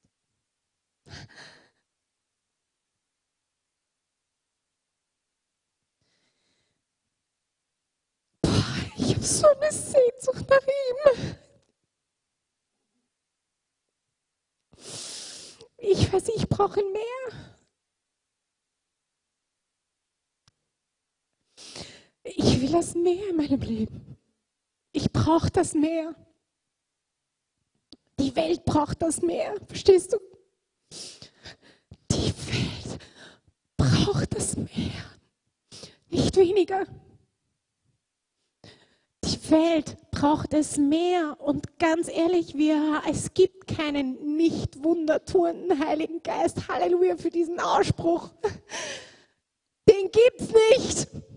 ich habe so eine Sehnsucht nach ihm. ich weiß, ich brauche mehr. Ich will das mehr in meinem Leben. Ich brauche das mehr. Die Welt braucht das mehr. Verstehst du? Die Welt braucht das mehr. Nicht weniger. Die Welt braucht es mehr. Und ganz ehrlich, wir, es gibt keinen nicht wundertuenden Heiligen Geist. Halleluja für diesen Ausspruch. Den gibt's nicht.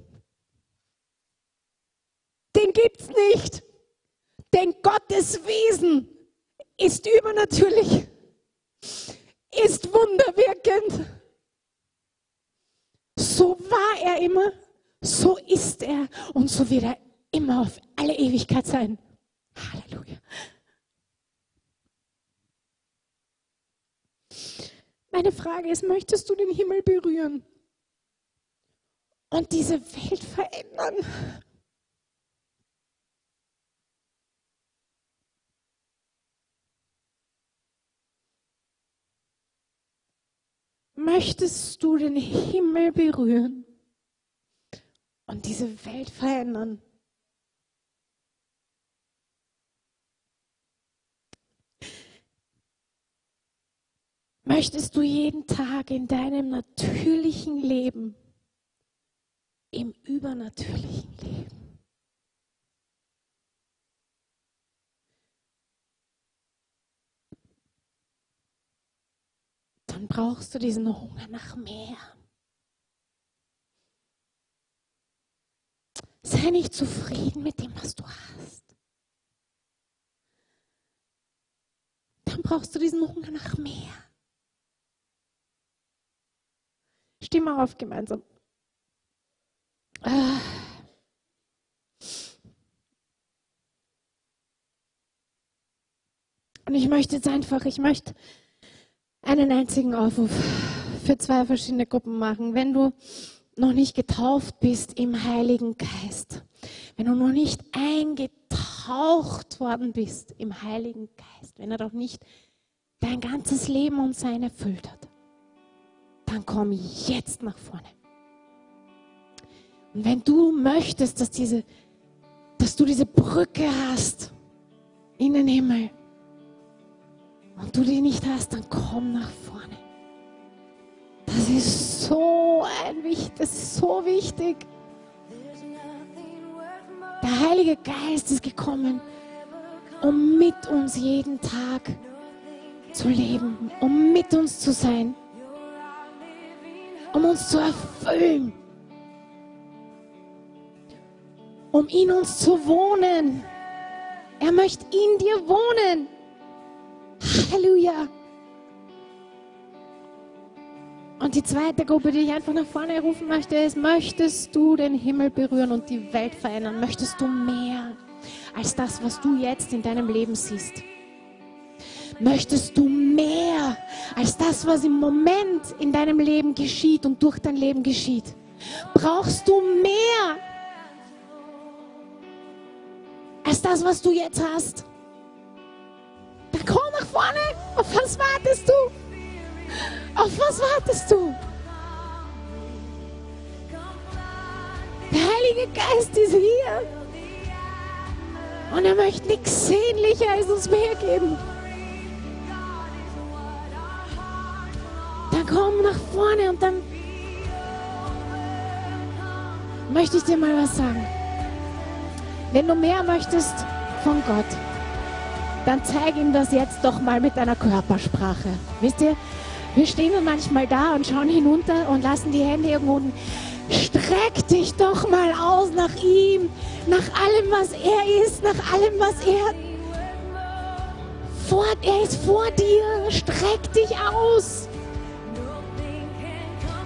Den gibt's nicht. Denn Gottes Wesen ist übernatürlich, ist wunderwirkend. So war er immer, so ist er und so wird er immer auf alle Ewigkeit sein. Halleluja. Meine Frage ist, möchtest du den Himmel berühren und diese Welt verändern? Möchtest du den Himmel berühren und diese Welt verändern? Möchtest du jeden Tag in deinem natürlichen Leben, im übernatürlichen Leben, dann brauchst du diesen Hunger nach mehr. Sei nicht zufrieden mit dem, was du hast. Dann brauchst du diesen Hunger nach mehr. Stimme auf gemeinsam. Ah. Und ich möchte jetzt einfach, ich möchte einen einzigen Aufruf für zwei verschiedene Gruppen machen. Wenn du noch nicht getauft bist im Heiligen Geist, wenn du noch nicht eingetaucht worden bist im Heiligen Geist, wenn er doch nicht dein ganzes Leben und sein erfüllt hat, dann komm jetzt nach vorne. Und wenn du möchtest, dass, diese, dass du diese Brücke hast in den Himmel und du die nicht hast, dann komm nach vorne. Das ist so ein wichtig, das ist so wichtig. Der Heilige Geist ist gekommen, um mit uns jeden Tag zu leben, um mit uns zu sein um uns zu erfüllen, um in uns zu wohnen. Er möchte in dir wohnen. Halleluja. Und die zweite Gruppe, die ich einfach nach vorne rufen möchte, ist, möchtest du den Himmel berühren und die Welt verändern? Möchtest du mehr als das, was du jetzt in deinem Leben siehst? Möchtest du mehr als das, was im Moment in deinem Leben geschieht und durch dein Leben geschieht? Brauchst du mehr als das, was du jetzt hast? Vorne. Auf was wartest du? Auf was wartest du? Der Heilige Geist ist hier. Und er möchte nichts sehnlicher als uns mehr geben. dann komm nach vorne und dann möchte ich dir mal was sagen. Wenn du mehr möchtest von Gott, dann zeig ihm das jetzt doch mal mit deiner Körpersprache. Wisst ihr, wir stehen dann manchmal da und schauen hinunter und lassen die Hände irgendwo unten. Streck dich doch mal aus nach ihm, nach allem, was er ist, nach allem, was er vor, er ist vor dir. Streck dich aus.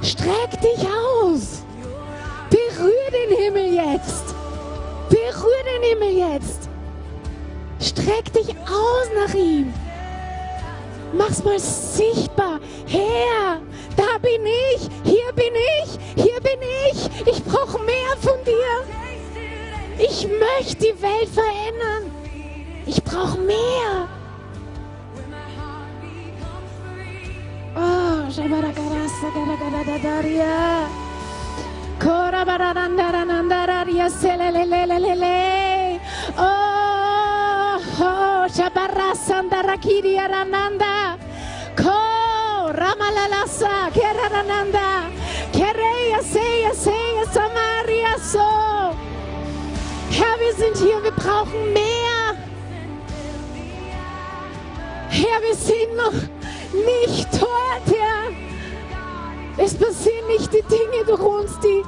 Streck dich aus. Berühr den Himmel jetzt. Berühr den Himmel jetzt. Streck dich aus nach ihm. Mach's mal sichtbar. Herr, da bin ich, hier bin ich, hier bin ich. Ich brauche mehr von dir. Ich möchte die Welt verändern. Ich brauche mehr. Shabaragarasa Garagadadaria. Shabarasandarakiria Rananda. Ko Ramalalasa Kerarananda. Kereya Seya Seya Samaria So. Herr, wir sind hier, wir brauchen mehr. Herr, wir sind noch nicht dort, Herr. Es passieren nicht die Dinge durch uns, die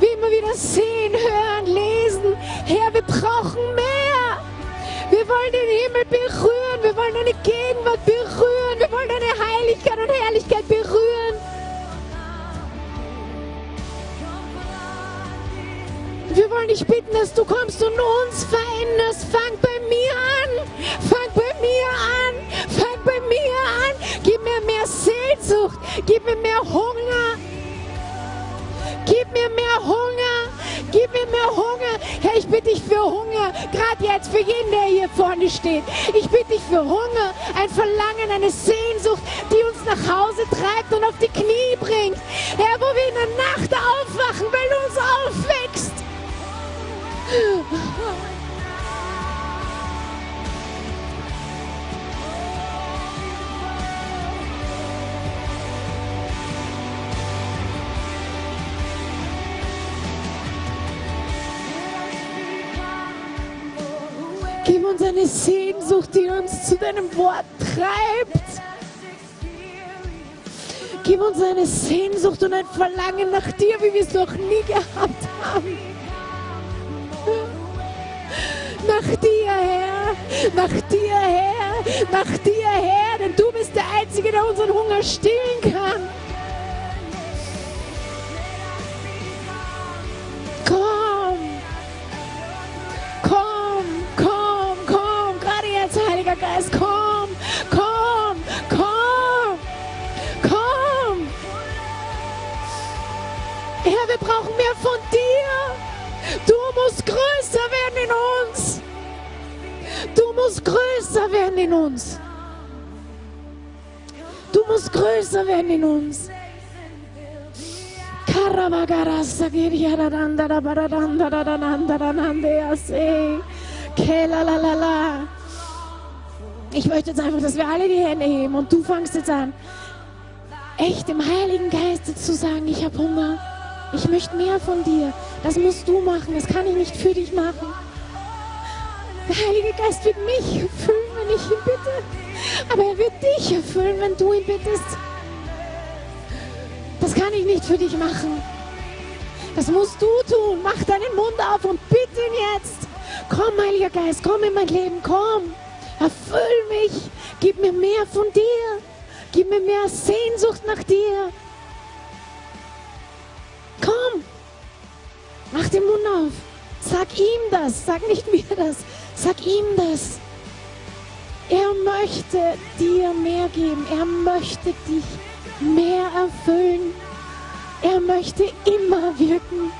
wir immer wieder sehen, hören, lesen. Herr, wir brauchen mehr. Wir wollen den Himmel berühren. Wir wollen deine Gegenwart berühren. Wir wollen deine Heiligkeit und Herrlichkeit berühren. Wir wollen dich bitten, dass du kommst und uns veränderst. Fang bei mir an. Fang bei mir an. Fang bei mir an. Gib mir mehr Sehnsucht. Gib mir mehr Hunger. Gib mir mehr Hunger. Gib mir mehr Hunger. Herr, ich bitte dich für Hunger. Gerade jetzt für jeden, der hier vorne steht. Ich bitte dich für Hunger. Ein Verlangen, eine Sehnsucht, die uns nach Hause treibt und auf die Knie bringt. Herr, wo wir in der Nacht aufwachen, weil du uns aufwächst. Gib uns eine Sehnsucht, die uns zu deinem Wort treibt. Gib uns eine Sehnsucht und ein Verlangen nach dir, wie wir es noch nie gehabt haben. Nach dir, Herr. Nach dir, Herr. Nach dir, Herr. Denn du bist der Einzige, der unseren Hunger stillen kann. Wir brauchen mehr von dir. Du musst größer werden in uns. Du musst größer werden in uns. Du musst größer werden in uns. Karamagarasa Ich möchte jetzt einfach, dass wir alle die Hände heben und du fangst jetzt an, echt im Heiligen Geist zu sagen, ich habe Hunger. Ich möchte mehr von dir. Das musst du machen. Das kann ich nicht für dich machen. Der Heilige Geist wird mich erfüllen, wenn ich ihn bitte. Aber er wird dich erfüllen, wenn du ihn bittest. Das kann ich nicht für dich machen. Das musst du tun. Mach deinen Mund auf und bitte ihn jetzt. Komm, Heiliger Geist, komm in mein Leben, komm. Erfüll mich. Gib mir mehr von dir. Gib mir mehr Sehnsucht nach dir. Komm. Mach den Mund auf. Sag ihm das. Sag nicht mir das. Sag ihm das. Er möchte dir mehr geben. Er möchte dich mehr erfüllen. Er möchte immer wirken.